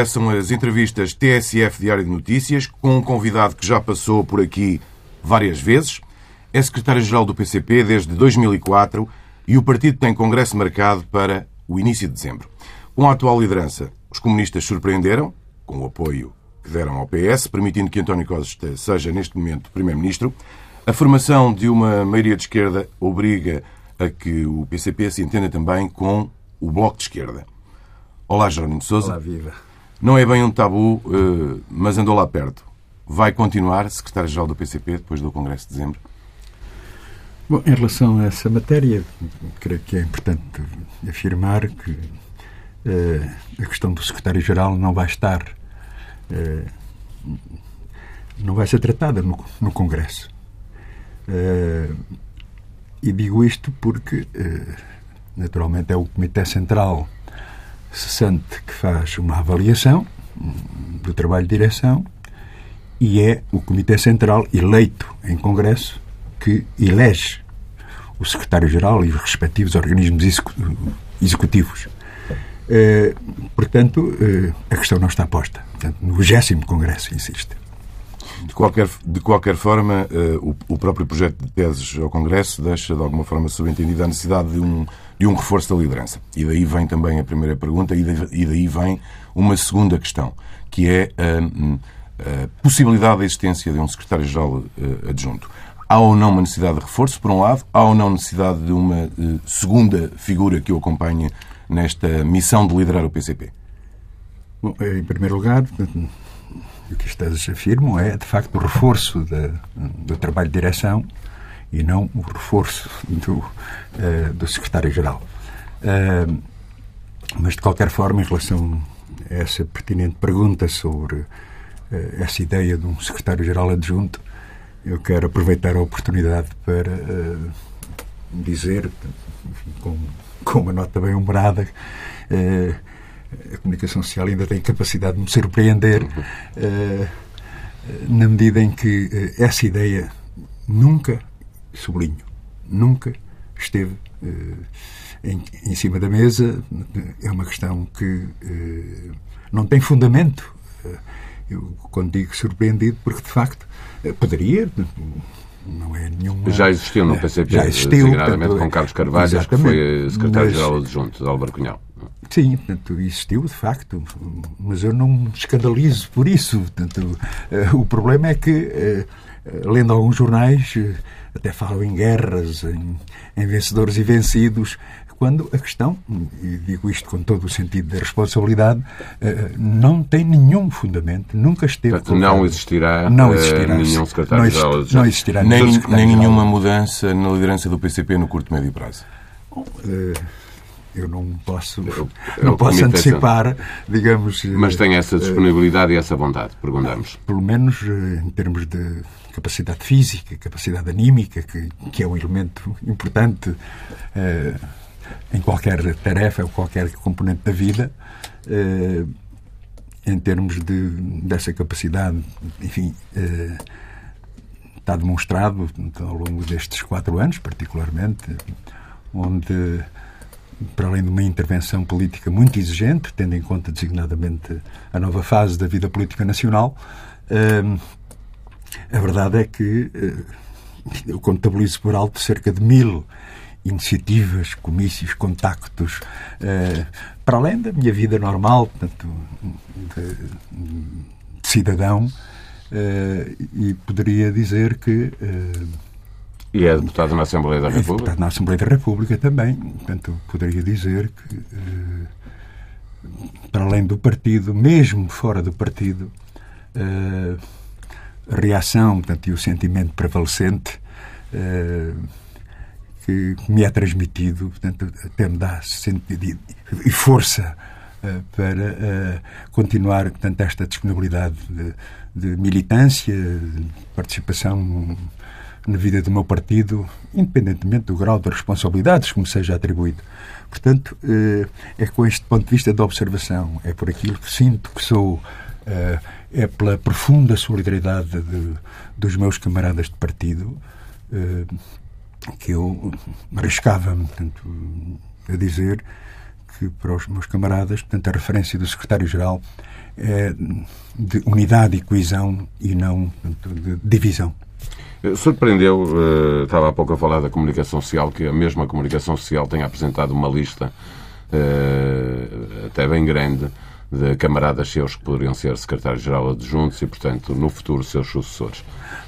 regressam as entrevistas TSF Diário de Notícias, com um convidado que já passou por aqui várias vezes. É secretário-geral do PCP desde 2004 e o partido tem congresso marcado para o início de dezembro. Com a atual liderança, os comunistas surpreenderam, com o apoio que deram ao PS, permitindo que António Costa seja, neste momento, Primeiro-Ministro. A formação de uma maioria de esquerda obriga a que o PCP se entenda também com o Bloco de Esquerda. Olá, Jerónimo Sousa. Olá, viva. Não é bem um tabu, eh, mas andou lá perto. Vai continuar secretário-geral do PCP depois do Congresso de Dezembro? Bom, em relação a essa matéria, creio que é importante afirmar que uh, a questão do secretário-geral não vai estar, uh, não vai ser tratada no, no Congresso. E digo isto porque, naturalmente, é o Comitê Central cessante que faz uma avaliação do trabalho de direção e é o Comitê Central eleito em Congresso que elege o secretário-geral e os respectivos organismos executivos. Eh, portanto, eh, a questão não está posta. Portanto, no 20 Congresso, insisto. De qualquer, de qualquer forma, eh, o, o, próprio projeto de teses ao Congresso deixa, de alguma forma, subentendida a necessidade de um, de um reforço da liderança. E daí vem também a primeira pergunta e daí vem uma segunda questão, que é a, a possibilidade da existência de um secretário-geral adjunto. Há ou não uma necessidade de reforço, por um lado, há ou não necessidade de uma uh, segunda figura que o acompanhe nesta missão de liderar o PCP? Bom, em primeiro lugar, o que estas afirmam é, de facto, o reforço da, do trabalho de direção e não o reforço do, uh, do secretário-geral. Uh, mas, de qualquer forma, em relação a essa pertinente pergunta sobre uh, essa ideia de um secretário-geral adjunto, eu quero aproveitar a oportunidade para uh, dizer, com, com uma nota bem humorada, a comunicação social ainda tem capacidade de me surpreender, na medida em que essa ideia nunca, sublinho, nunca esteve em, em, cima da mesa. É uma questão que não tem fundamento. Eu, quando digo surpreendido, porque de facto eh, poderia, não é nenhuma. Já existiu no PCP, já existiu, designadamente portanto, com Carlos Carvalho, que foi secretário-geral adjunto de Álvaro Cunhal. Sim, portanto, existiu, de facto, mas eu não me escandalizo por isso. Portanto, o problema é que, lendo alguns jornais, uh, até falam em guerras, em, em vencedores e vencidos, quando a questão, e digo isto com todo o sentido da responsabilidade, eh, não tem nenhum fundamento, nunca esteve. Portanto, não existirá, não eh, existirá nenhum secretário-geral. Não, não existirá nem, nem nenhuma mudança na liderança do PCP no curto e médio prazo. Bom, eh, eu não posso, não posso antecipar, digamos. Mas tem essa disponibilidade uh, e essa vontade, perguntamos. Pelo menos em termos de capacidade física, capacidade anímica, que, que é um elemento importante. Uh, em qualquer tarefa ou qualquer componente da vida, eh, em termos de, dessa capacidade, enfim, eh, está demonstrado ao longo destes quatro anos, particularmente, onde, para além de uma intervenção política muito exigente, tendo em conta designadamente a nova fase da vida política nacional, eh, a verdade é que eu contabilizo por alto cerca de mil iniciativas, comícios, contactos, uh, para além da minha vida normal, portanto, de, de cidadão, uh, e poderia dizer que. E é deputado na Assembleia da é República? deputado na Assembleia da República também, portanto, poderia dizer que, para além do partido, mesmo fora do partido, a reação portanto, e o sentimento prevalecente que me é transmitido, portanto, até me dá sentido e força para continuar, portanto, esta disponibilidade de, de militância, de participação na vida do meu partido, independentemente do grau de responsabilidades que me seja atribuído. Portanto, uh, é com este ponto de vista de observação, é por aquilo que sinto que sou, é pela profunda solidariedade de, dos meus camaradas de partido, que eu arriscava-me a dizer que para os meus camaradas, portanto, a referência do secretário-geral é de unidade e coesão e não portanto, de divisão. Surpreendeu, uh, estava há pouco a falar da comunicação social, que a mesma comunicação social tenha apresentado uma lista uh, até bem grande de camaradas seus que poderiam ser secretários-geral adjuntos e, portanto, no futuro, seus sucessores.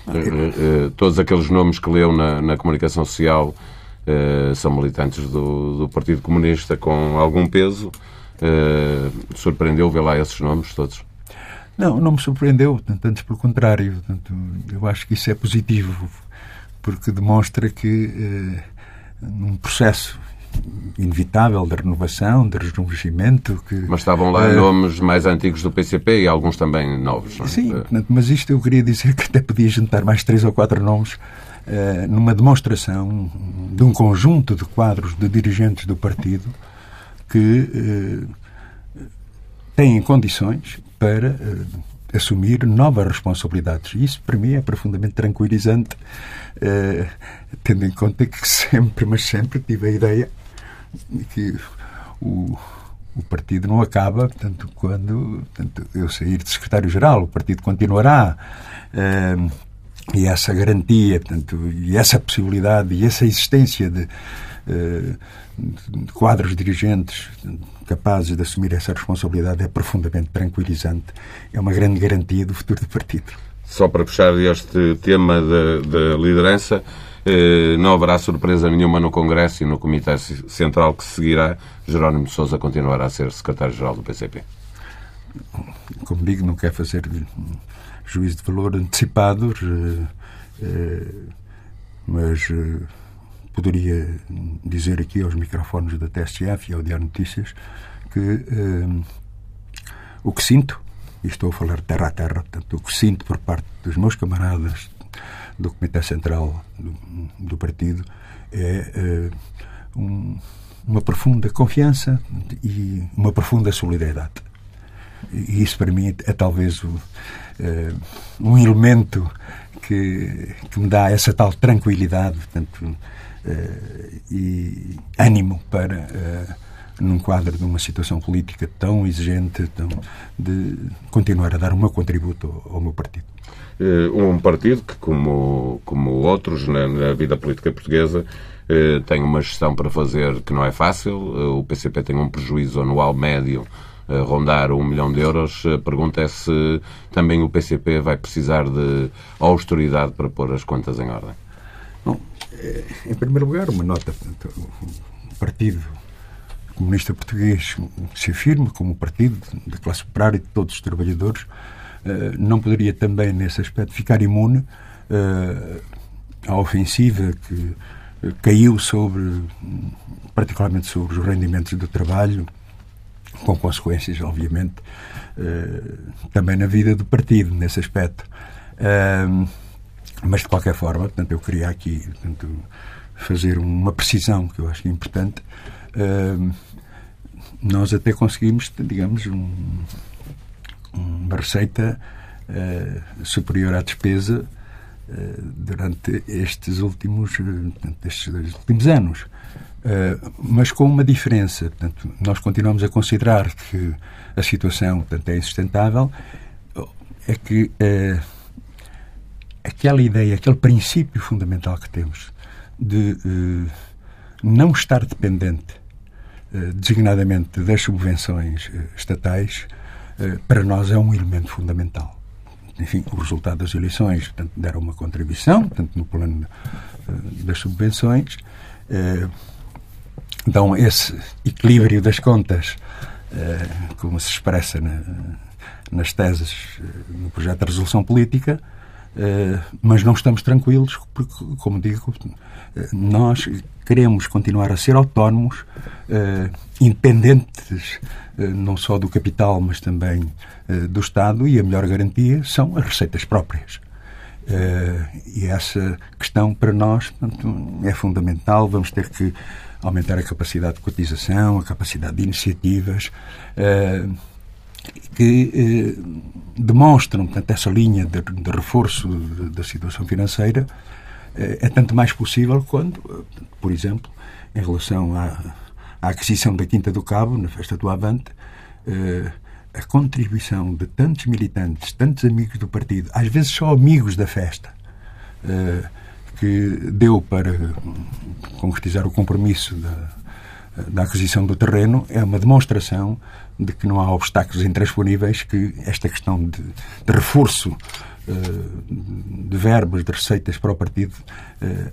Uh, todos aqueles nomes que leu na, na comunicação social são militantes do, do, Partido Comunista com algum peso. surpreendeu ver lá esses nomes todos? Não, não me surpreendeu, antes pelo contrário. Tanto, eu acho que isso é positivo, porque demonstra que eh, num processo inevitável de renovação, de rejuvenescimento. Que, mas estavam lá uh, nomes mais antigos do PCP e alguns também novos. Não é? Sim, portanto, mas isto eu queria dizer que até podia juntar mais três ou quatro nomes uh, numa demonstração de um conjunto de quadros de dirigentes do partido que uh, têm condições para uh, assumir novas responsabilidades. Isso, para mim, é profundamente tranquilizante, uh, tendo em conta que sempre, mas sempre, tive a ideia de que o, o partido não acaba, portanto, quando portanto, eu sair de secretário-geral, o partido continuará. Uh, e essa garantia, portanto, e essa possibilidade e essa existência de quadros dirigentes capazes de assumir essa responsabilidade é profundamente tranquilizante. É uma grande garantia do futuro do partido. Só para fechar este tema da, liderança, eh, não haverá surpresa nenhuma no Congresso e no Comitê Central que seguirá. Jerónimo de Sousa continuará a ser secretário-geral do PCP. Como digo, não quer fazer juízo de valor antecipados, eh, eh, mas poderia dizer aqui aos microfones da TSF e ao Diário Notícias que um, o que sinto, e estou a falar terra a terra, portanto, o que sinto por parte dos meus camaradas do Comitê Central do, do partido é uh, um, uma profunda confiança e uma profunda solidariedade. E isso para mim é talvez o, uh, um elemento que, que me dá essa tal tranquilidade. Portanto, e ânimo para, uh, num quadro de uma situação política tão exigente, tão, de continuar a dar o meu contributo ao, meu partido. Eh, um partido que, como, como outros na, na vida política portuguesa, tem uma gestão para fazer que não é fácil. O PCP tem um prejuízo anual médio a rondar um milhão de euros. A pergunta é se também o PCP vai precisar de austeridade para pôr as contas em ordem. Bom, eh, em primeiro lugar, uma nota. Portanto, o Partido Comunista Português se afirma como partido da classe operária e de todos os trabalhadores. Eh, não poderia também, nesse aspecto, ficar imune eh, à ofensiva que caiu sobre, particularmente sobre os rendimentos do trabalho, com consequências, obviamente, também na vida do partido, nesse aspecto. Mas, de qualquer forma, portanto, eu queria aqui portanto, fazer uma precisão que eu acho é importante. Uh, nós até conseguimos, digamos, um, uma receita uh, superior à despesa uh, durante estes últimos, estes últimos anos. mas com uma diferença. Portanto, nós continuamos a considerar que a situação portanto, é insustentável, é que aquela ideia, aquele princípio fundamental que temos de uh, não estar dependente, uh, designadamente das subvenções uh, estatais, para nós é um elemento fundamental. Enfim, o resultado das eleições portanto, deram uma contribuição, portanto, no plano das subvenções, dão esse equilíbrio das contas, como se expressa na, nas teses no projeto de resolução política, eh, mas não estamos tranquilos, porque, como digo, eh, nós queremos continuar a ser autónomos, uh, independentes não só do capital, mas também do Estado, e a melhor garantia são as receitas próprias. e essa questão, para nós, é fundamental. Vamos ter que aumentar a capacidade de cotização, a capacidade de iniciativas que eh, demonstram, portanto, essa linha de, de reforço da situação financeira eh, é tanto mais possível quando, por exemplo, em relação à, a aquisição da Quinta do Cabo, na festa do Avante, a contribuição de tantos militantes, tantos amigos do partido, às vezes só amigos da festa, que deu para concretizar o compromisso da, da aquisição do terreno, é uma demonstração de que não há obstáculos intransponíveis que esta questão de, de reforço de verbos, de receitas para o partido,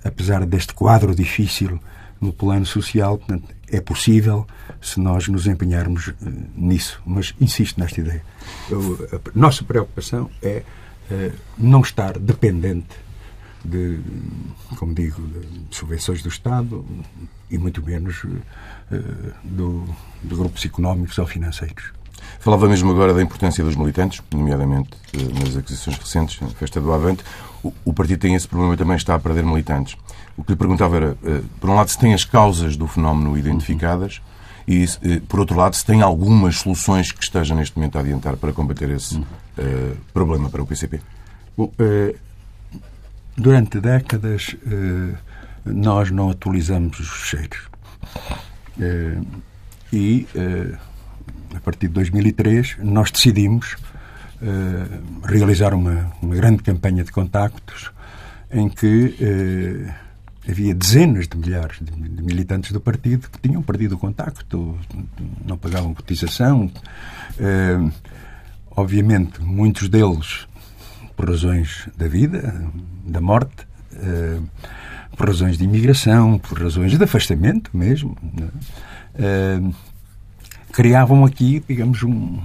apesar deste quadro difícil no plano social, portanto, é possível se nós nos empenharmos nisso. Mas insisto nesta ideia. A nossa preocupação é não estar dependente de, como digo, de subvenções do Estado e muito menos do, de grupos económicos ou financeiros. Falava mesmo agora da importância dos militantes, nomeadamente eh, nas aquisições recentes, na festa do Avante. O, o partido tem esse problema também, está a perder militantes. O que lhe perguntava era, eh, por um lado, se tem as causas do fenómeno identificadas e, eh, por outro lado, se tem algumas soluções que esteja neste momento a adiantar para combater esse uh, problema para o PCP. Bom, uh, durante décadas uh, nós não atualizamos os fecheiros. e a partir de 2003, nós decidimos realizar uma, uma, grande campanha de contactos em que havia dezenas de milhares de, militantes do partido que tinham perdido o contacto, não pagavam cotização. Obviamente, muitos deles por razões da vida, da morte, por razões de imigração, por razões de afastamento mesmo. Né? criavam aqui, digamos, um,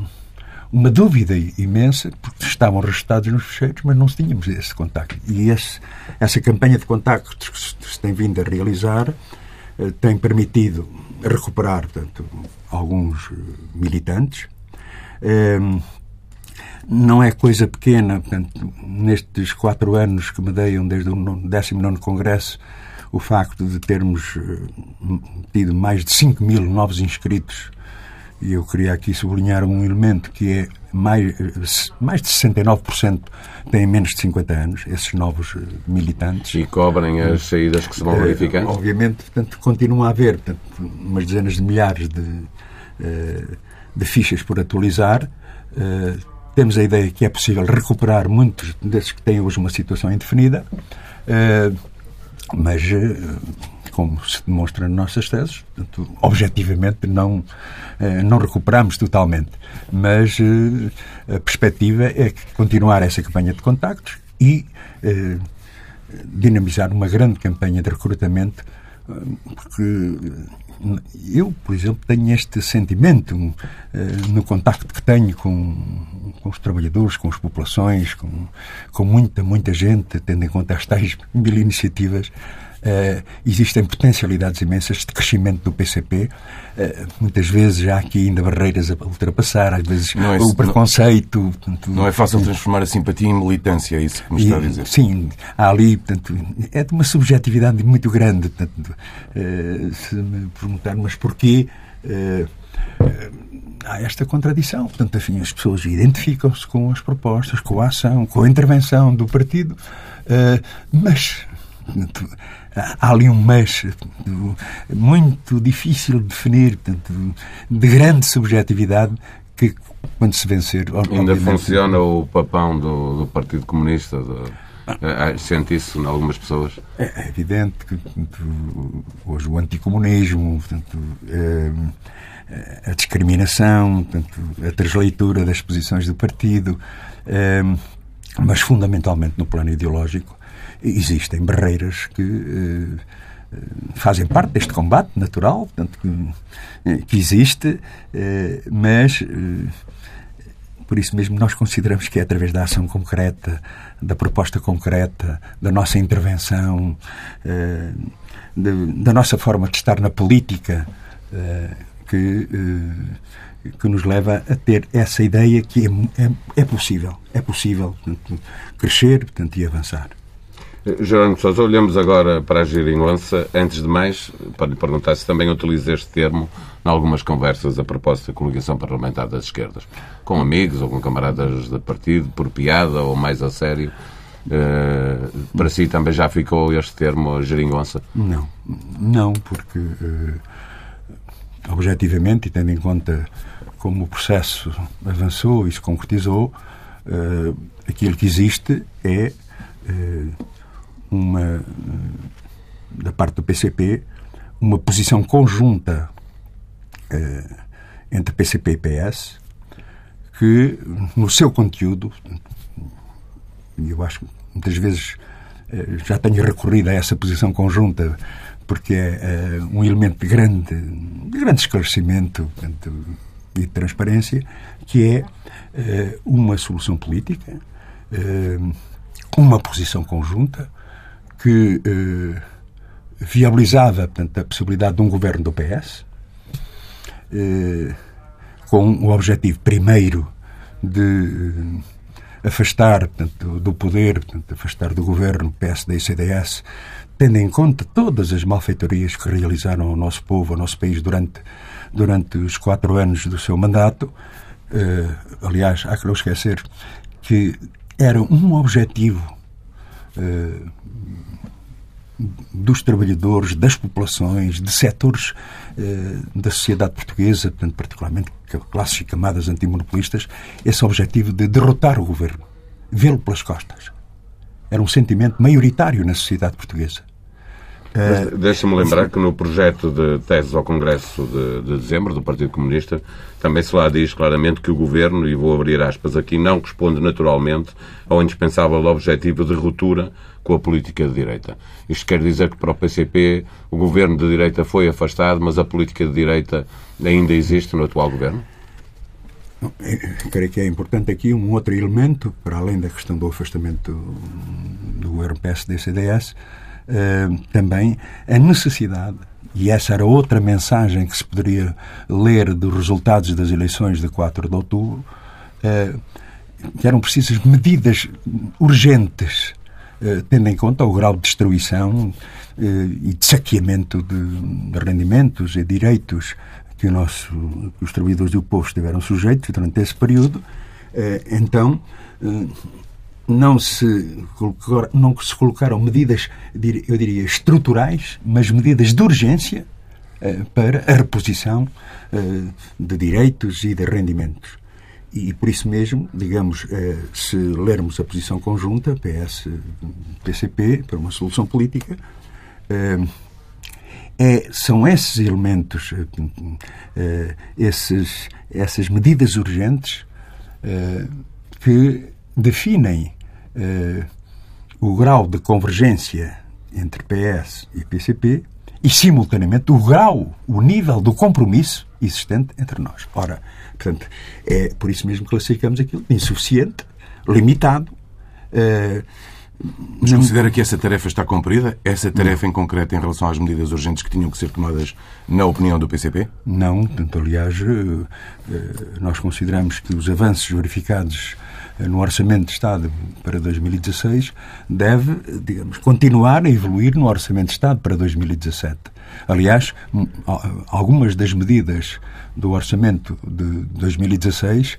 uma dúvida imensa, porque estavam registrados nos fecheiros, mas não tínhamos esse contacto. E esse, essa campanha de contactos que se tem vindo a realizar eh, tem permitido recuperar portanto, alguns eh, militantes. Não é coisa pequena, portanto, nestes quatro anos que me deiam desde o 19 Congresso, o facto de termos eh, tido mais de 5 mil novos inscritos e eu queria aqui sublinhar um elemento que é mais, mais de 69% têm menos de 50 anos, esses novos eh, militantes. E cobrem as saídas que se vão eh, verificando? Obviamente, portanto, continua a haver portanto, umas dezenas de milhares de, eh, de fichas por atualizar. Temos a ideia que é possível recuperar muitos desses que têm hoje uma situação indefinida, mas como se demonstra nas nossas teses, portanto, objetivamente não, eh, não recuperamos totalmente. Mas eh, a perspectiva é continuar essa campanha de contactos e eh, dinamizar uma grande campanha de recrutamento, porque eu, por exemplo, tenho este sentimento no contacto que tenho com, com os trabalhadores, com as populações, com, com muita, muita gente, tendo em conta as tais mil iniciativas Uh, existem potencialidades imensas de crescimento do PCP. Uh, eh, muitas vezes há aqui ainda barreiras a ultrapassar, às vezes é, o preconceito. Não, não é fácil transformar a simpatia em militância, é isso que me está a dizer. Sim, há ali, portanto, é de uma subjetividade muito grande. Portanto, uh, se me perguntar, mas porquê? há esta contradição. Portanto, enfim, as pessoas identificam-se com as propostas, com a ação, com a intervenção do partido, mas há ali um mesh muito difícil de definir, portanto, de grande subjetividade que quando se vencer. Ainda funciona o papão do, do Partido Comunista? Do... É, é, sente isso em algumas pessoas? É, é evidente que portanto, hoje o anticomunismo, portanto, é, a discriminação, portanto, a transleitura das posições do partido, mas fundamentalmente no plano ideológico, existem barreiras que eh, fazem parte deste combate natural, portanto, que, eh, existe, eh, mas por isso mesmo nós consideramos que é através da ação concreta, da proposta concreta, da nossa intervenção, da nossa forma de estar na política, que, que nos leva a ter essa ideia que é, é, é possível, é possível portanto, crescer portanto, e avançar. Jerónimo Sousa, olhamos agora para a geringonça. Antes de mais, para lhe perguntar se também utiliza este termo em algumas conversas a propósito da coligação parlamentar das esquerdas, com amigos ou com camaradas de partido, por piada ou mais a sério. Uh, para si também já ficou este termo geringonça? Não, não, porque uh, objetivamente, e tendo em conta como o processo avançou e se concretizou, uh, aquilo que existe é uma, da parte do PCP, uma posição conjunta entre PCP e PS, que no seu conteúdo, e eu acho que muitas vezes já tenho recorrido a essa posição conjunta porque é, é um elemento de grande, de grande esclarecimento e transparência, que é, é uma solução política, é, uma posição conjunta que é, viabilizava portanto, a possibilidade de um governo do PS, é, com o objetivo primeiro de afastar portanto, do poder, portanto, afastar do governo PSD e CDS tendo em conta todas as malfeitorias que realizaram ao nosso povo, ao nosso país durante, durante os quatro anos do seu mandato. Uh, aliás, há que não esquecer que era um objetivo uh, dos trabalhadores, das populações, de setores uh, da sociedade portuguesa, portanto, particularmente classes e camadas antimonopolistas, esse objetivo de derrotar o governo, vê-lo pelas costas era um sentimento maioritário na sociedade portuguesa. Deixa-me lembrar que no projeto de teses ao Congresso de, de, dezembro do Partido Comunista também se lá diz claramente que o Governo, e vou abrir aspas aqui, não responde naturalmente ao indispensável objetivo de ruptura com a política de direita. Isto quer dizer que para o PCP o Governo de direita foi afastado, mas a política de direita ainda existe no atual Governo? creio que é importante aqui um outro elemento, para além da questão do afastamento do governo PSD-CDS, eh, também a necessidade, e essa era outra mensagem que se poderia ler dos resultados das eleições de 4 de outubro, eh, que eram precisas medidas urgentes, eh, tendo em conta o grau de destruição e de saqueamento de rendimentos e direitos que, nosso, que os trabalhadores do povo estiveram sujeitos durante esse período, então não se, não se colocaram medidas, eu diria, estruturais, mas medidas de urgência eh, para a reposição de direitos e de rendimentos. E por isso mesmo, digamos, se lermos a posição conjunta, PS-PCP, para uma solução política, é, são esses elementos, esses, essas medidas urgentes que definem uh, o grau de convergência entre PS e PCP e, simultaneamente, o grau, o nível do compromisso existente entre nós. Ora, portanto, é por isso mesmo que classificamos aquilo de insuficiente, limitado, mas considera que essa tarefa está cumprida? Essa tarefa em concreto em relação às medidas urgentes que tinham que ser tomadas na opinião do PCP? Não, portanto, aliás, eh, eh, nós consideramos que os avanços verificados eh, no Orçamento de Estado para 2016 deve, digamos, continuar a evoluir no Orçamento de Estado para 2017. Aliás, algumas das medidas do Orçamento de 2016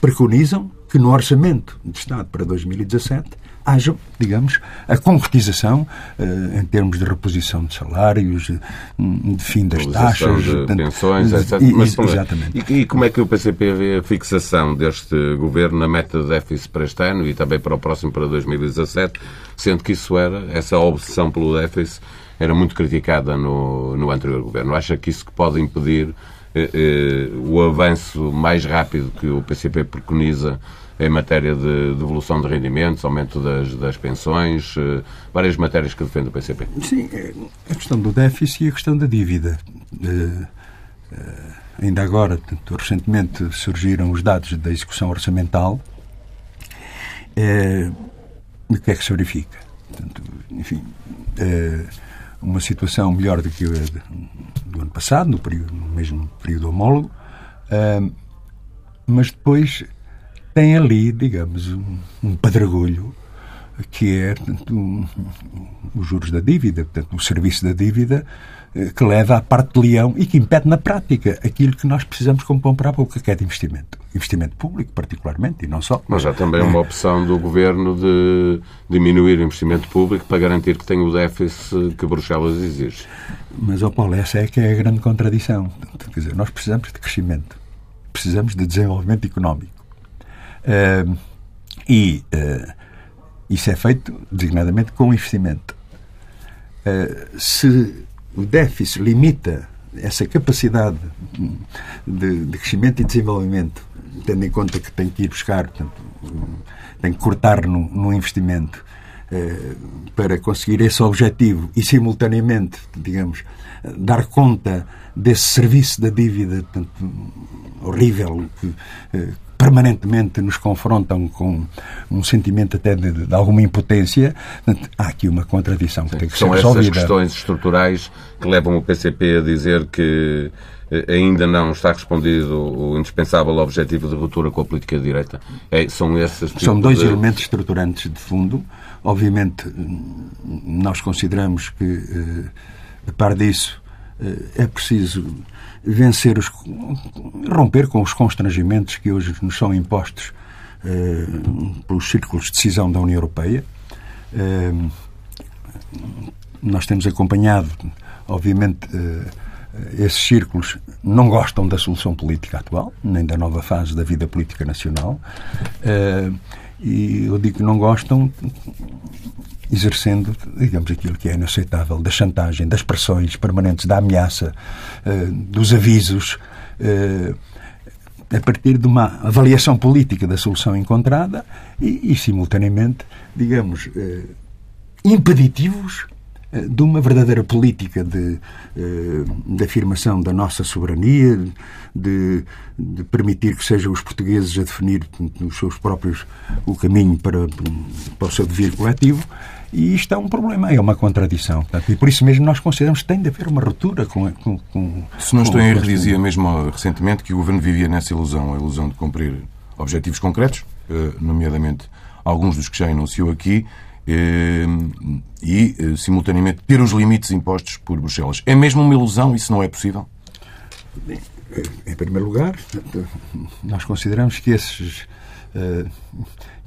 preconizam que no Orçamento de Estado para 2017 haja, digamos, a concretização uh, em termos de reposição de salários, de fim das taxas, de pensões, etc. E, Mas, exatamente. E, e, como é que o PCP vê a fixação deste governo na meta de déficit para este ano e também para o próximo, para 2017, sendo que isso era, essa obsessão pelo déficit, era muito criticada no, no anterior governo. Acha que isso pode impedir eh, eh, o avanço mais rápido que o PCP preconiza em matéria de devolução de rendimentos, aumento das, das pensões, eh, várias matérias que defende o PCP. Sim, é a questão do déficit e a questão da dívida. Uh, uh, ainda agora, recentemente, surgiram os dados da execução orçamental. Uh, o que é que se verifica? Enfim, uma situação melhor do que a do ano passado, no, período, no mesmo período homólogo, mas depois tem ali, digamos, um, um padragulho que é portanto, os juros da dívida, portanto, o serviço da dívida eh, que leva à parte de leão e que impede na prática aquilo que nós precisamos como pão para a boca, que é de investimento. investimento público, particularmente, e não só. Mas há também uma opção do Governo de diminuir o investimento público para garantir que tem o déficit que Bruxelas exige. Mas, ó Paulo, essa é que é a grande contradição. Quer dizer, nós precisamos de crescimento, precisamos de desenvolvimento económico. Uh, e uh, isso é feito designadamente com investimento. Uh, se o déficit limita essa capacidade de, de, crescimento e desenvolvimento, tendo em conta que tem que ir buscar, portanto, tem que cortar no, no investimento eh, para conseguir esse objetivo e, simultaneamente, digamos, dar conta desse serviço da dívida portanto, horrível que, eh, permanentemente nos confrontam com um sentimento até de, de alguma impotência, há aqui uma contradição que Sim, tem que ser resolvida. São essas questões estruturais que levam o PCP a dizer que eh, ainda não está respondido o indispensável objetivo de ruptura com a política de direita? É, são esses São dois de... elementos estruturantes de fundo. Obviamente, nós consideramos que, eh, a par disso, eh, é preciso vencer os, romper com os constrangimentos que hoje nos são impostos eh, pelos círculos de decisão da União Europeia. Eh, nós temos acompanhado, obviamente, eh, esses círculos não gostam da solução política atual, nem da nova fase da vida política nacional. Eh, e eu digo que não gostam exercendo, digamos, aquilo que é inaceitável da chantagem, das pressões permanentes, da ameaça, uh, dos avisos, uh, a partir de uma avaliação política da solução encontrada e, e simultaneamente, digamos, uh, impeditivos de uma verdadeira política de, de afirmação da nossa soberania, de, de, permitir que sejam os portugueses a definir os seus próprios o caminho para, para o seu dever coletivo e isto é um problema, é uma contradição. Portanto, e por isso mesmo nós consideramos que tem de haver uma ruptura com. com, com Se não estou em erro, dizia mesmo recentemente que o governo vivia nessa ilusão, a ilusão de cumprir objetivos concretos, eh, nomeadamente alguns dos que já enunciou aqui, eh, e, eh, simultaneamente, ter os limites impostos por Bruxelas. É mesmo uma ilusão? Isso não é possível? Em primeiro lugar, nós consideramos que esses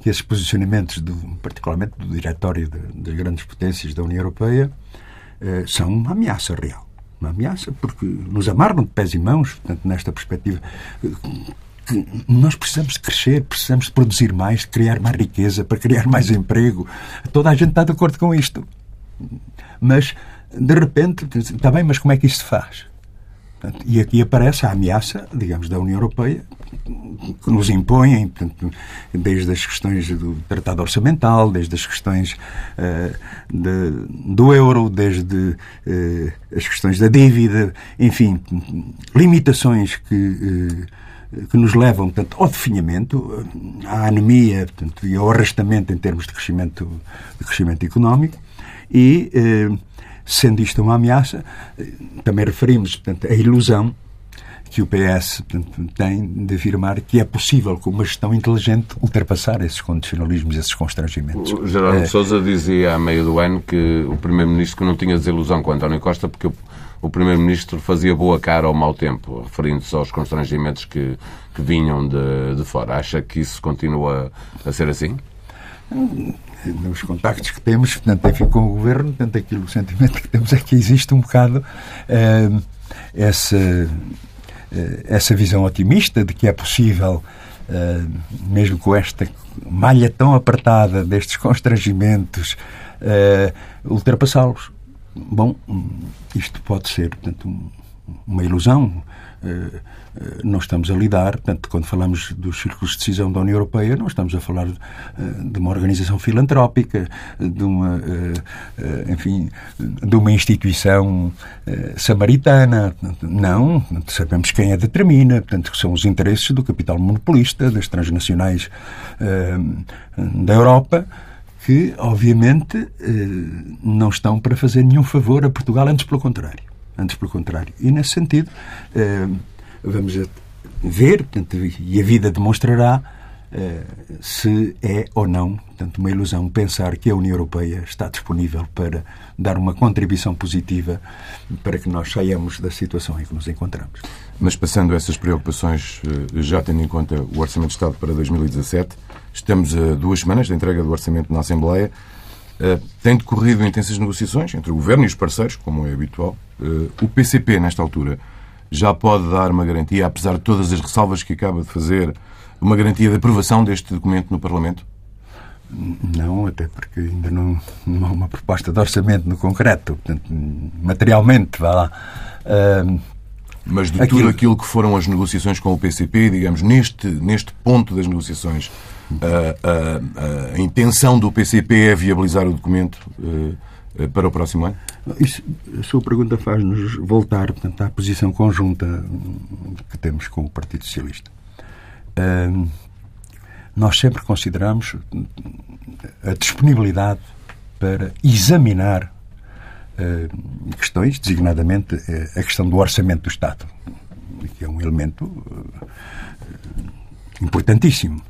que esses posicionamentos, do, particularmente do Diretório das Grandes Potências da União Europeia, eh, são uma ameaça real. Uma ameaça porque nos amarram de pés e mãos, portanto, nesta perspectiva. Que nós precisamos de crescer, precisamos de produzir mais, de criar mais riqueza, para criar mais emprego. Toda a gente está de acordo com isto. Mas, de repente, está bem, mas como é que isto se faz? E aqui aparece a ameaça, digamos, da União Europeia, que nos impõem, desde as questões do tratado orçamental, desde as questões uh, de, do euro, desde uh, as questões da dívida, enfim, limitações que, uh, que nos levam portanto, ao definhamento, à anemia portanto, e ao arrastamento em termos de crescimento, de crescimento económico. E Sendo isto uma ameaça, também referimos portanto, a ilusão que o PS tem de afirmar que é possível, com uma gestão inteligente, ultrapassar esses condicionalismos, esses constrangimentos. O Gerardo é... Sousa dizia, a meio do ano, que o Primeiro-Ministro não tinha desilusão com António Costa, porque o, o Primeiro-Ministro fazia boa cara ao mau tempo, referindo-se aos constrangimentos que, que vinham de, de fora. Acha que isso continua a ser assim? nos contactos que temos, portanto, enfim, com o governo, portanto, aquilo, o sentimento que temos é que existe um bocado uh, essa, essa visão otimista de que é possível, uh, mesmo com esta malha tão apertada destes constrangimentos, ultrapassá-los. Bom, isto pode ser, portanto, uma ilusão não estamos a lidar, portanto, quando falamos dos círculos de decisão da União Europeia, não estamos a falar eh, de uma organização filantrópica, de uma, eh, eh, enfim, de uma instituição samaritana. Não, sabemos quem a determina, portanto, que são os interesses do capital monopolista, das transnacionais da Europa, que, obviamente, não estão para fazer nenhum favor a Portugal, antes pelo contrário. Antes pelo contrário. E, nesse sentido, vamos ver, portanto, e a vida demonstrará se é ou não, portanto, uma ilusão pensar que a União Europeia está disponível para dar uma contribuição positiva para que nós saiamos da situação em que nos encontramos. Mas passando essas preocupações, já tendo em conta o Orçamento de Estado para 2017, estamos a duas semanas da entrega do Orçamento na Assembleia. Tem decorrido intensas negociações entre o Governo e os parceiros, como é habitual. O PCP, nesta altura, já pode dar uma garantia, apesar de todas as ressalvas que acaba de fazer, uma garantia de aprovação deste documento no Parlamento? Não, até porque ainda não, não há uma proposta de orçamento no concreto. Portanto, materialmente, vá lá. Uh, Mas de aquilo... tudo aquilo que foram as negociações com o PCP, digamos, neste, neste ponto das negociações, a, a, a intenção do PCP é viabilizar o documento uh, para o próximo ano? Isso, a sua pergunta faz-nos voltar portanto, à posição conjunta que temos com o Partido Socialista. Nós sempre consideramos a disponibilidade para examinar questões, designadamente uh, a questão do orçamento do Estado, que é um elemento importantíssimo.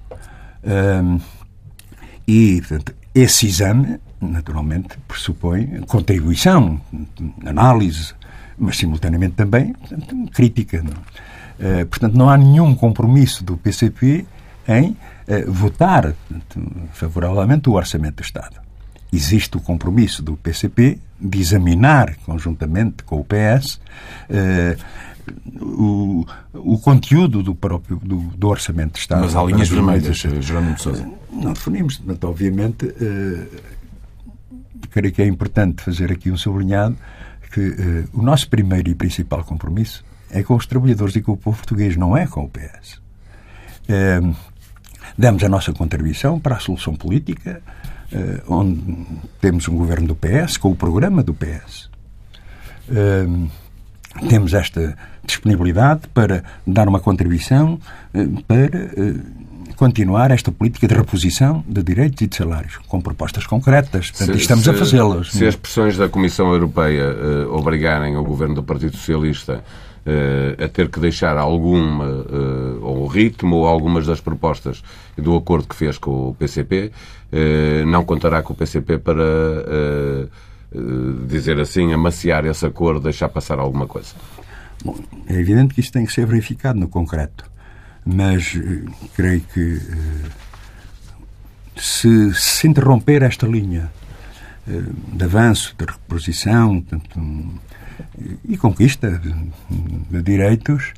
e, portanto, esse exame naturalmente, pressupõe contribuição, análise, mas simultaneamente também portanto, crítica. Não? Uh, portanto, não há nenhum compromisso do PCP em uh, votar favoravelmente o Orçamento do Estado. Existe o compromisso do PCP de examinar, conjuntamente com o PS, eh, o, o conteúdo do próprio do, do Orçamento do Estado. Mas há linhas vermelhas, Jerónimo de Sousa. Não definimos, portanto, obviamente creio que é importante fazer aqui um sublinhado que uh, o nosso primeiro e principal compromisso é com os trabalhadores e com o povo português, não é com o PS. Uh, eh, demos a nossa contribuição para a solução política, uh, onde temos um governo do PS, com o programa do PS. Temos esta disponibilidade para dar uma contribuição para continuar esta política de reposição de direitos e de salários, com propostas concretas. Portanto, se, estamos se, a fazê-las. Se as pressões da Comissão Europeia uh, obrigarem o governo do Partido Socialista uh, a ter que deixar alguma, uh, ou o ritmo, ou algumas das propostas do acordo que fez com o PCP, não contará com o PCP para, dizer assim, amaciar esse acordo, deixar passar alguma coisa. Bom, é evidente que isto tem que ser verificado no concreto mas eh, creio que eh, se, se interromper esta linha eh, de avanço, de reposição e conquista de direitos,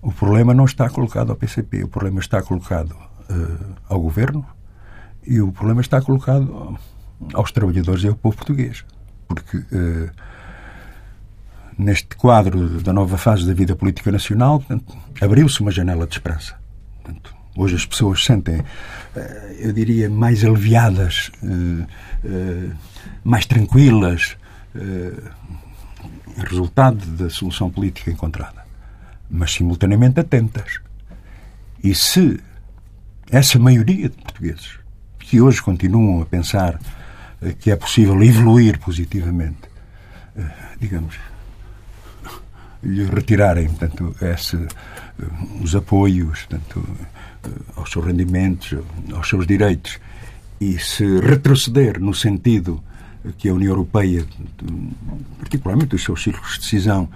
o problema não está colocado ao PCP, o problema está colocado ao governo e o problema está colocado aos trabalhadores e ao povo português. Porque neste quadro da nova fase da vida política nacional, abriu-se uma janela de esperança. Portanto, hoje as pessoas sentem, eh, eu diria, mais aliviadas, eh, eh, mais tranquilas, resultado da solução política encontrada, mas simultaneamente atentas. E se essa maioria de portugueses que hoje continuam a pensar que é possível evoluir positivamente, digamos, lhe retirarem portanto, esse, eh, os apoios portanto, eh, aos seus rendimentos, aos seus direitos, e se retroceder no sentido que a União Europeia, particularmente os seus círculos de decisão,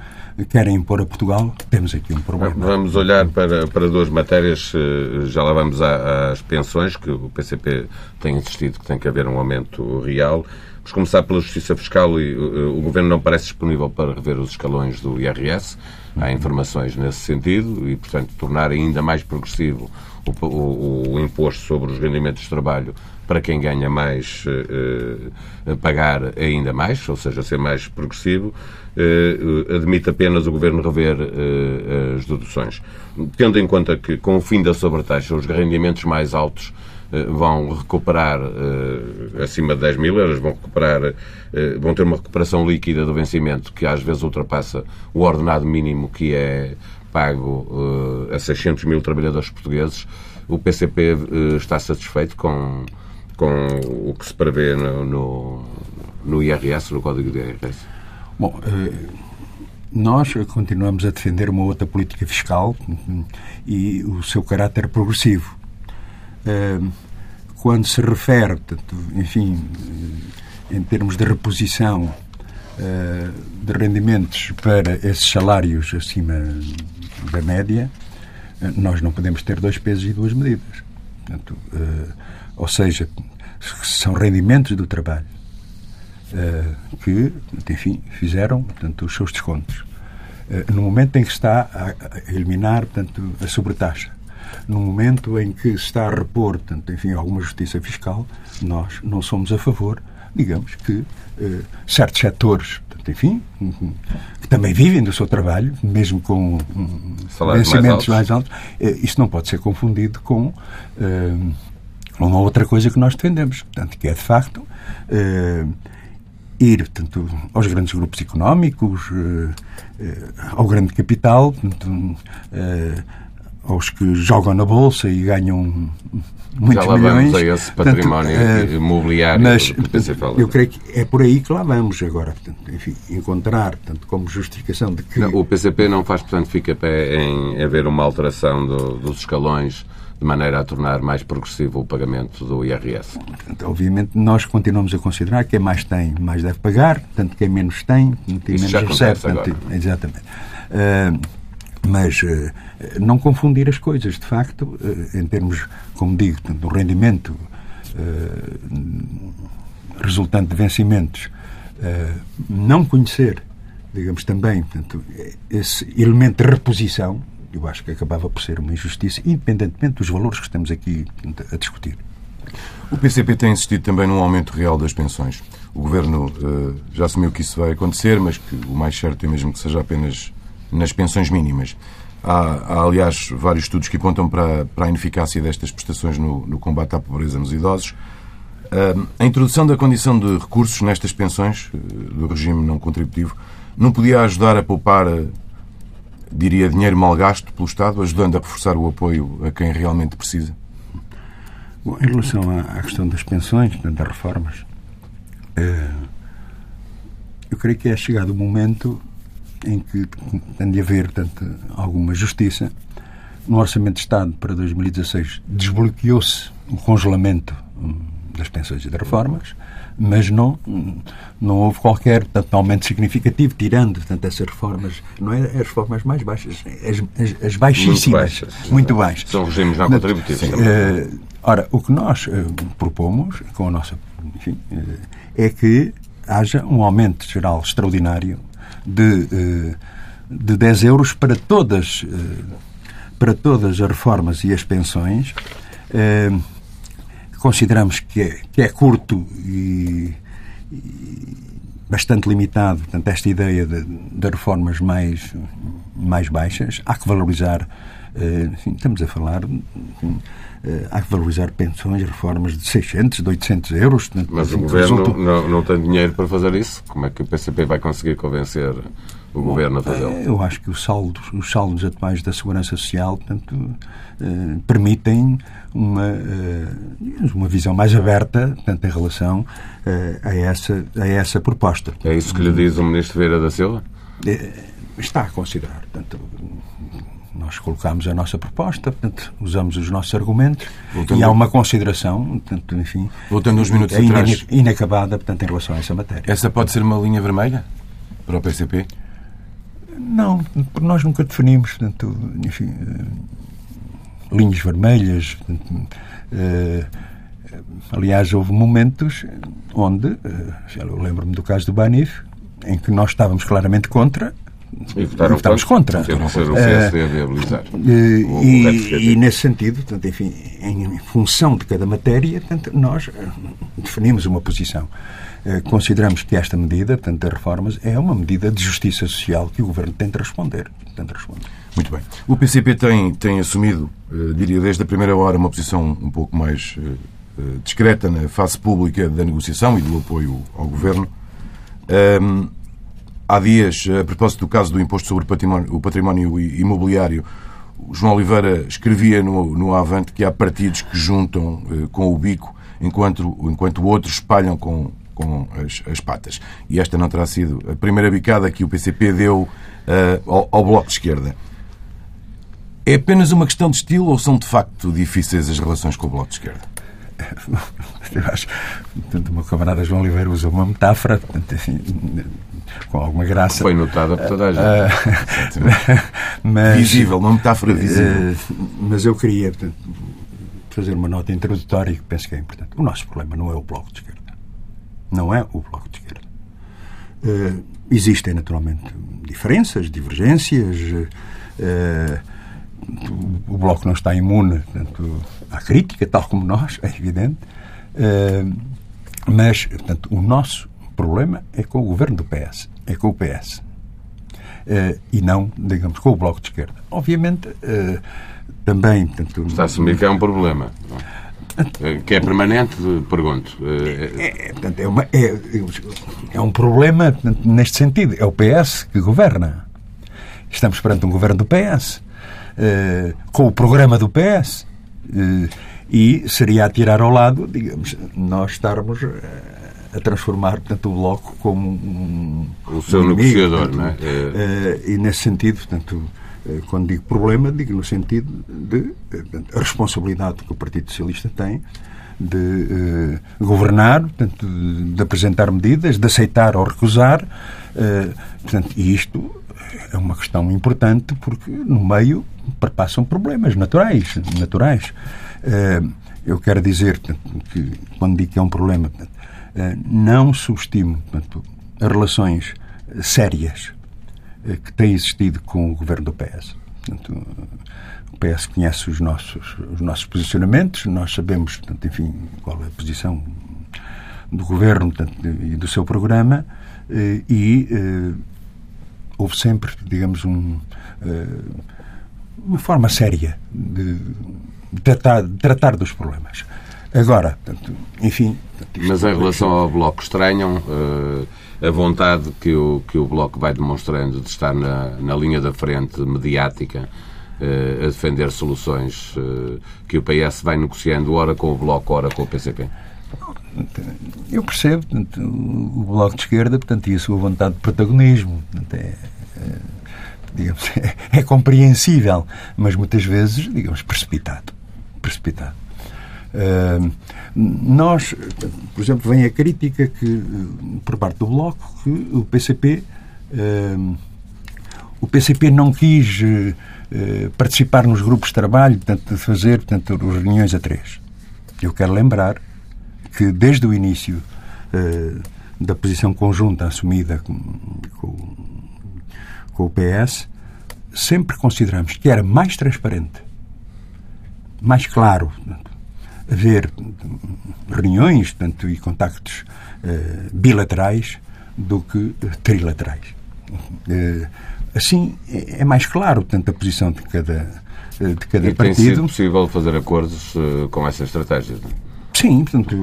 querem impor a Portugal, temos aqui um problema. Vamos olhar para, para duas matérias, eh, já lá vamos às pensões, que o PCP tem insistido que tem que haver um aumento real. Vamos começar pela justiça fiscal e uh, o Governo não parece disponível para rever os escalões do IRS. Há informações nesse sentido e, portanto, tornar ainda mais progressivo o, o, o imposto sobre os rendimentos de trabalho para quem ganha mais uh, pagar ainda mais, ou seja, ser mais progressivo, uh, admite apenas o Governo rever uh, as deduções. Tendo em conta que, com o fim da sobretaxa, os rendimentos mais altos eh, vão recuperar acima de 10 mil euros, vão recuperar, vão ter uma recuperação líquida do vencimento que às vezes ultrapassa o ordenado mínimo que é pago uh, a 600 mil trabalhadores portugueses. O PCP está satisfeito com, com o que se prevê no, no, no IRS, no Código de IRS? Bom, nós continuamos a defender uma outra política fiscal e o seu caráter progressivo. Quando se refere, enfim, em termos de reposição de rendimentos para esses salários acima da média, nós não podemos ter dois pesos e duas medidas. Portanto, ou seja, são rendimentos do trabalho que, enfim, fizeram portanto, os seus descontos. Eh, no momento em que está a eliminar portanto, a sobretaxa, no momento em que se está a repor portanto, enfim, alguma justiça fiscal, nós não somos a favor, digamos que eh, certos setores, enfim, que também vivem do seu trabalho, mesmo com um, vencimentos mais altos, mais altos. Eh, isso não pode ser confundido com eh, uma outra coisa que nós defendemos, portanto, que é de facto eh, ir tanto aos grandes grupos económicos, ao grande capital, tanto, eh, aos que jogam na bolsa e ganham muitos Já lá milhões. vamos a esse património portanto, imobiliário mas, Eu creio que é por aí que lá vamos agora. Portanto, enfim, encontrar tanto como justificação de que... Não, o PCP não faz, portanto, fica pé em haver uma alteração do, dos escalões de maneira a tornar mais progressivo o pagamento do IRS. Obviamente, nós continuamos a considerar que quem mais tem, mais deve pagar, tanto quem menos tem, tem menos recebe. Portanto, exatamente. Uh, mas uh, não confundir as coisas, de facto, uh, em termos, como digo, do rendimento resultante de vencimentos, não conhecer, digamos também, portanto, esse elemento de reposição, eu acho que acabava por ser uma injustiça, independentemente dos valores que estamos aqui a discutir. O PCP tem insistido também num aumento real das pensões. O Governo uh, já assumiu que isso vai acontecer, mas que o mais certo é mesmo que seja apenas nas pensões mínimas. Há, há aliás, vários estudos que apontam para, para a ineficácia destas prestações no, no combate à pobreza nos idosos. A introdução da condição de recursos nestas pensões, uh, do regime não contributivo, não podia ajudar a poupar diria, dinheiro mal gasto pelo Estado, ajudando a reforçar o apoio a quem realmente precisa? Bom, em relação à, questão das pensões, das reformas, eh, eu creio que é chegado o momento em que tem de haver portanto, alguma justiça. No Orçamento de Estado para 2016 desbloqueou-se o congelamento hum, das pensões e das reformas mas não, não houve qualquer portanto, aumento significativo, tirando portanto, essas reformas, não é as reformas mais baixas, as, as, as baixíssimas, muito baixas. Muito baixas. São regimes não contributivos. Uh, ora, o que nós uh, propomos, com a nossa, enfim, uh, é que haja um aumento geral extraordinário de, de 10 euros para todas, para todas as reformas e as pensões consideramos que é, que é curto e, e, bastante limitado, portanto, esta ideia de, de, reformas mais, mais baixas. Há que valorizar, eh, enfim, estamos a falar, enfim, eh, há que valorizar pensões, reformas de 600, de 800 euros. Portanto, Mas o Governo resulta... não, não tem dinheiro para fazer isso? Como é que o PCP vai conseguir convencer o Bom, Governo a fazê-lo? Eh, eu acho que os saldos, os saldos atuais da Segurança Social portanto, eh, permitem uma, eh, uma visão mais aberta portanto, em relação eh, a, essa, a essa proposta. É isso que lhe diz o Ministro Vieira da Silva? Está a considerar. Portanto, nós colocamos a nossa proposta, portanto, usamos os nossos argumentos Voltando... e há uma consideração, portanto, enfim, Voltando uns minutos atrás, inacabada portanto, em relação a essa matéria. Essa pode ser uma linha vermelha para o PCP? Não, porque nós nunca definimos, portanto, enfim, linhas vermelhas. Uh, aliás, houve momentos onde, uh, eu lembro-me do caso do Banif, em que nós estávamos claramente contra e votaram estamos contra. Uh, e, e, nesse sentido, portanto, enfim, em função de cada matéria, portanto, nós definimos uma posição. Uh, consideramos que esta medida, portanto, das reformas, é uma medida de justiça social que o Governo tem de responder. Tem de responder. Muito bem. O PCP tem, tem assumido, uh, diria desde a primeira hora, uma posição um pouco mais discreta na face pública da negociação e do apoio ao Governo. Um, há dias, a propósito do caso do imposto sobre o património, imobiliário, o João Oliveira escrevia no, no Avante que há partidos que juntam uh, com o bico enquanto, enquanto outros espalham com com as, as patas. E esta não terá sido a primeira bicada que o PCP deu uh, ao, ao Bloco de Esquerda. É apenas uma questão de estilo ou são de facto difíceis as relações com o Bloco de Esquerda? Eu acho que o meu camarada João Oliveira usou uma metáfora, portanto, enfim, com alguma graça. Foi notada por toda a gente. Uh, mas, visível, uma metáfora visível. Uh, mas eu queria portanto, fazer uma nota introdutória que penso que é importante. O nosso problema não é o Bloco de Esquerda. Não é o Bloco de Esquerda. Uh, existem, naturalmente, diferenças, divergências. Uh, o Bloco não está imune portanto, à crítica, tal como nós, é evidente. Uh, mas, portanto, o nosso problema é com o governo do PS, é com o PS. e não, digamos, com o Bloco de Esquerda. Obviamente também. Portanto, Está a assumir que é um problema. Que é permanente, pergunto. É, é, é, uma, é, é um problema portanto, neste sentido. É o PS que governa. Estamos perante um governo do PS, eh, com o programa do PS, eh, e seria a tirar ao lado, digamos, nós estarmos eh, a transformar portanto, o Bloco como um. O seu um negociador, portanto, não é? Eh, e nesse sentido, portanto eh, quando digo problema, digo no sentido de eh, a responsabilidade que o Partido Socialista tem de governar, portanto, de, de, apresentar medidas, de aceitar ou recusar. Uh, portanto, e isto é uma questão importante porque no meio perpassam problemas naturais. naturais. Eu quero dizer portanto, que, quando digo que é um problema, portanto, não subestimo portanto, as relações sérias eh, que tem existido com o governo do PS. Portanto, o PS conhece os nossos, os nossos posicionamentos, nós sabemos, portanto, enfim, qual é a posição do governo portanto, e do seu programa eh, e eh, houve sempre, digamos, um, uma forma séria de, tratar, de tratar dos problemas. Agora, portanto, enfim. Portanto, Mas em relação ao Bloco, estranham. Uh a vontade que o, que o Bloco vai demonstrando de estar na, na linha da frente mediática eh, a defender soluções eh, que o PS vai negociando, ora com o Bloco, ora com o PCP? Eu percebo, portanto, o Bloco de Esquerda portanto, e a sua vontade de protagonismo. Portanto, é, é, digamos, é, é compreensível, mas muitas vezes, digamos, precipitado. Precipitado. Nós, por exemplo, vem a crítica que, por parte do Bloco que o PCP o PCP não quis uh, participar nos grupos de trabalho, portanto, de fazer portanto, reuniões a três. Eu quero lembrar que desde o início da posição conjunta assumida com, com o PS, sempre consideramos que era mais transparente, mais claro, haver reuniões portanto, e contactos uh, bilaterais do que trilaterais. Uh, assim é, é mais claro portanto, a posição de cada, uh, de cada e partido. tem sido possível fazer acordos com essa estratégia? Sim, portanto,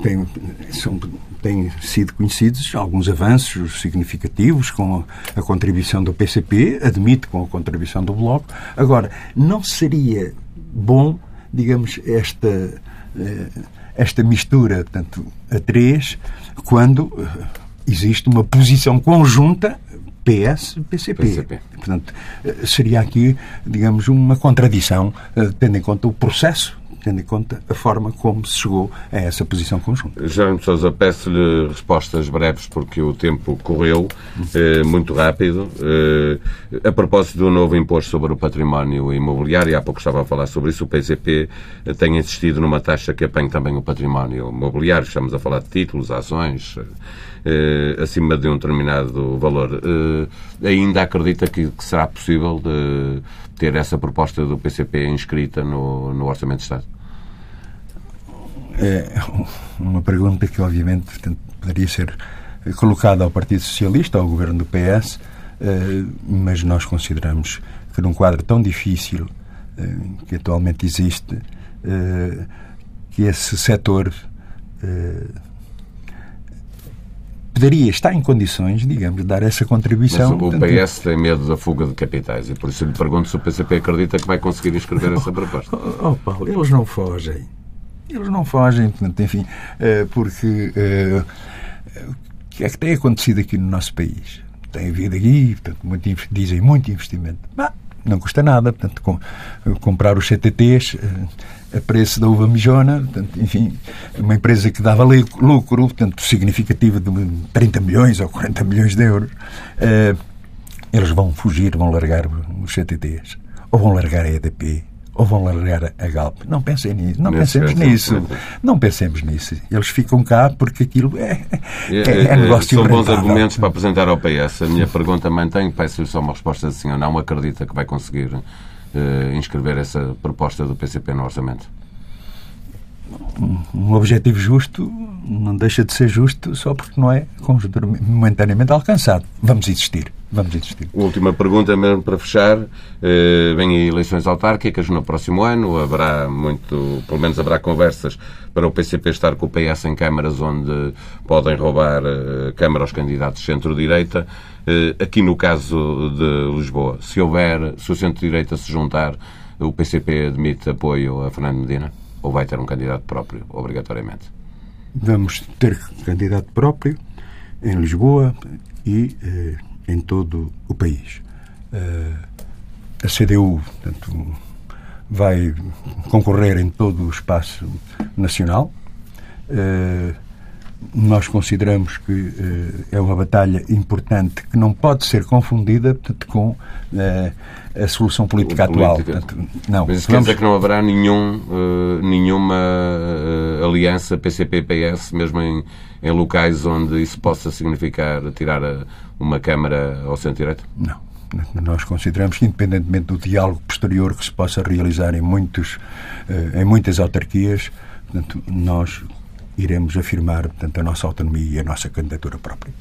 tem, são, têm sido conhecidos alguns avanços significativos com a, a contribuição do PCP, admito com a contribuição do Bloco. Agora, não seria bom digamos, esta, eh, esta mistura, portanto, a três, quando eh, existe uma posição conjunta PS-PCP. PCP. Portanto, eh, seria aqui, digamos, uma contradição, tendo em conta o processo tendo em conta a forma como se chegou a essa posição conjunta. Jerónimo Sousa, peço-lhe respostas breves porque o tempo correu eh, muito rápido. Eh, a propósito do novo imposto sobre o património imobiliário, há pouco estava a falar sobre isso, o PCP tem insistido numa taxa que apanhe também o património imobiliário. Estamos a falar de títulos, ações, eh, acima de um determinado valor. Eh, ainda acredita que, que será possível ter essa proposta do PCP inscrita no, no Orçamento de Estado? É uma pergunta que, obviamente, poderia ser colocada ao Partido Socialista, ao governo do PS, eh, mas nós consideramos que num quadro tão difícil eh, que atualmente existe, eh, que esse setor poderia estar em condições, digamos, de dar essa contribuição. Mas o PS tem medo da fuga de capitais e por isso lhe pergunto se o PCP acredita que vai conseguir inscrever essa proposta. Oh, oh Paulo, eles não fogem. Eles não fogem, portanto, enfim, eh, porque eh, o que é que tem acontecido aqui no nosso país? Tem havido aqui, portanto, muito, dizem muito investimento. Mas não custa nada, portanto, com, comprar os CTTs a preço da uva mijona, portanto, enfim, uma empresa que dava lucro, portanto, significativo de 30 milhões ou 40 milhões de euros, uh, eles vão fugir, vão largar os CTTs, ou vão largar a EDP, ou vão largar a Galp. Não pensem nisso. Não Nesse pensemos nisso. Não pensemos nisso. Eles ficam cá porque aquilo é, é, é, é negócio São bons argumentos para apresentar ao PS. A minha pergunta mantém, peço só uma resposta assim ou não. Acredita que vai conseguir uh, inscrever essa proposta do PCP no orçamento? um objetivo justo não deixa de ser justo só porque não é momentaneamente alcançado. Vamos existir. Vamos existir. Última pergunta, mesmo para fechar. Eh, vêm aí eleições autárquicas no próximo ano. Haverá muito, pelo menos haverá conversas para o PCP estar com o PS em câmaras onde podem roubar uh, câmara aos candidatos centro-direita. Uh, aqui no caso de Lisboa, se houver, se o centro-direita se juntar, o PCP admite apoio a Fernando Medina? Ou vai ter um candidato próprio, obrigatoriamente? Vamos ter candidato próprio em Lisboa e eh, em todo o país. Eh, a CDU, portanto, vai concorrer em todo o espaço nacional. Nós consideramos que eh, é uma batalha importante que não pode ser confundida portanto, com eh, a solução política, atual. Portanto, não, Mas isso vamos... quer dizer que não haverá nenhum, uh, nenhuma uh, aliança PCP-PS, mesmo em, em locais onde isso possa significar tirar a, uma Câmara ao centro-direito? Não. Nós consideramos que, independentemente do diálogo posterior que se possa realizar em, muitos, uh, em muitas autarquias, portanto, nós iremos afirmar portanto, a nossa autonomia e a nossa candidatura própria.